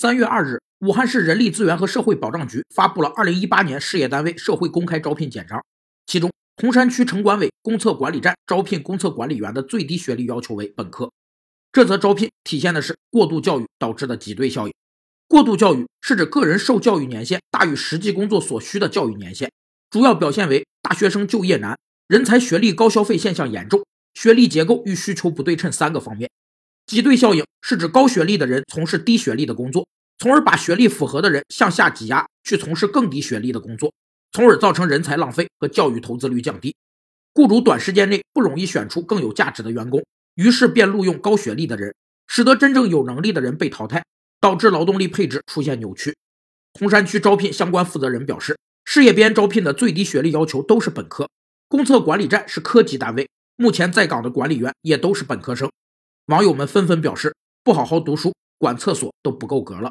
三月二日，武汉市人力资源和社会保障局发布了二零一八年事业单位社会公开招聘简章，其中洪山区城管委公厕管理站招聘公厕管理员的最低学历要求为本科。这则招聘体现的是过度教育导致的挤兑效应。过度教育是指个人受教育年限大于实际工作所需的教育年限，主要表现为大学生就业难、人才学历高消费现象严重、学历结构与需求不对称三个方面。挤兑效应是指高学历的人从事低学历的工作，从而把学历符合的人向下挤压，去从事更低学历的工作，从而造成人才浪费和教育投资率降低。雇主短时间内不容易选出更有价值的员工，于是便录用高学历的人，使得真正有能力的人被淘汰，导致劳动力配置出现扭曲。铜山区招聘相关负责人表示，事业编招聘的最低学历要求都是本科，公厕管理站是科级单位，目前在岗的管理员也都是本科生。网友们纷纷表示，不好好读书，管厕所都不够格了。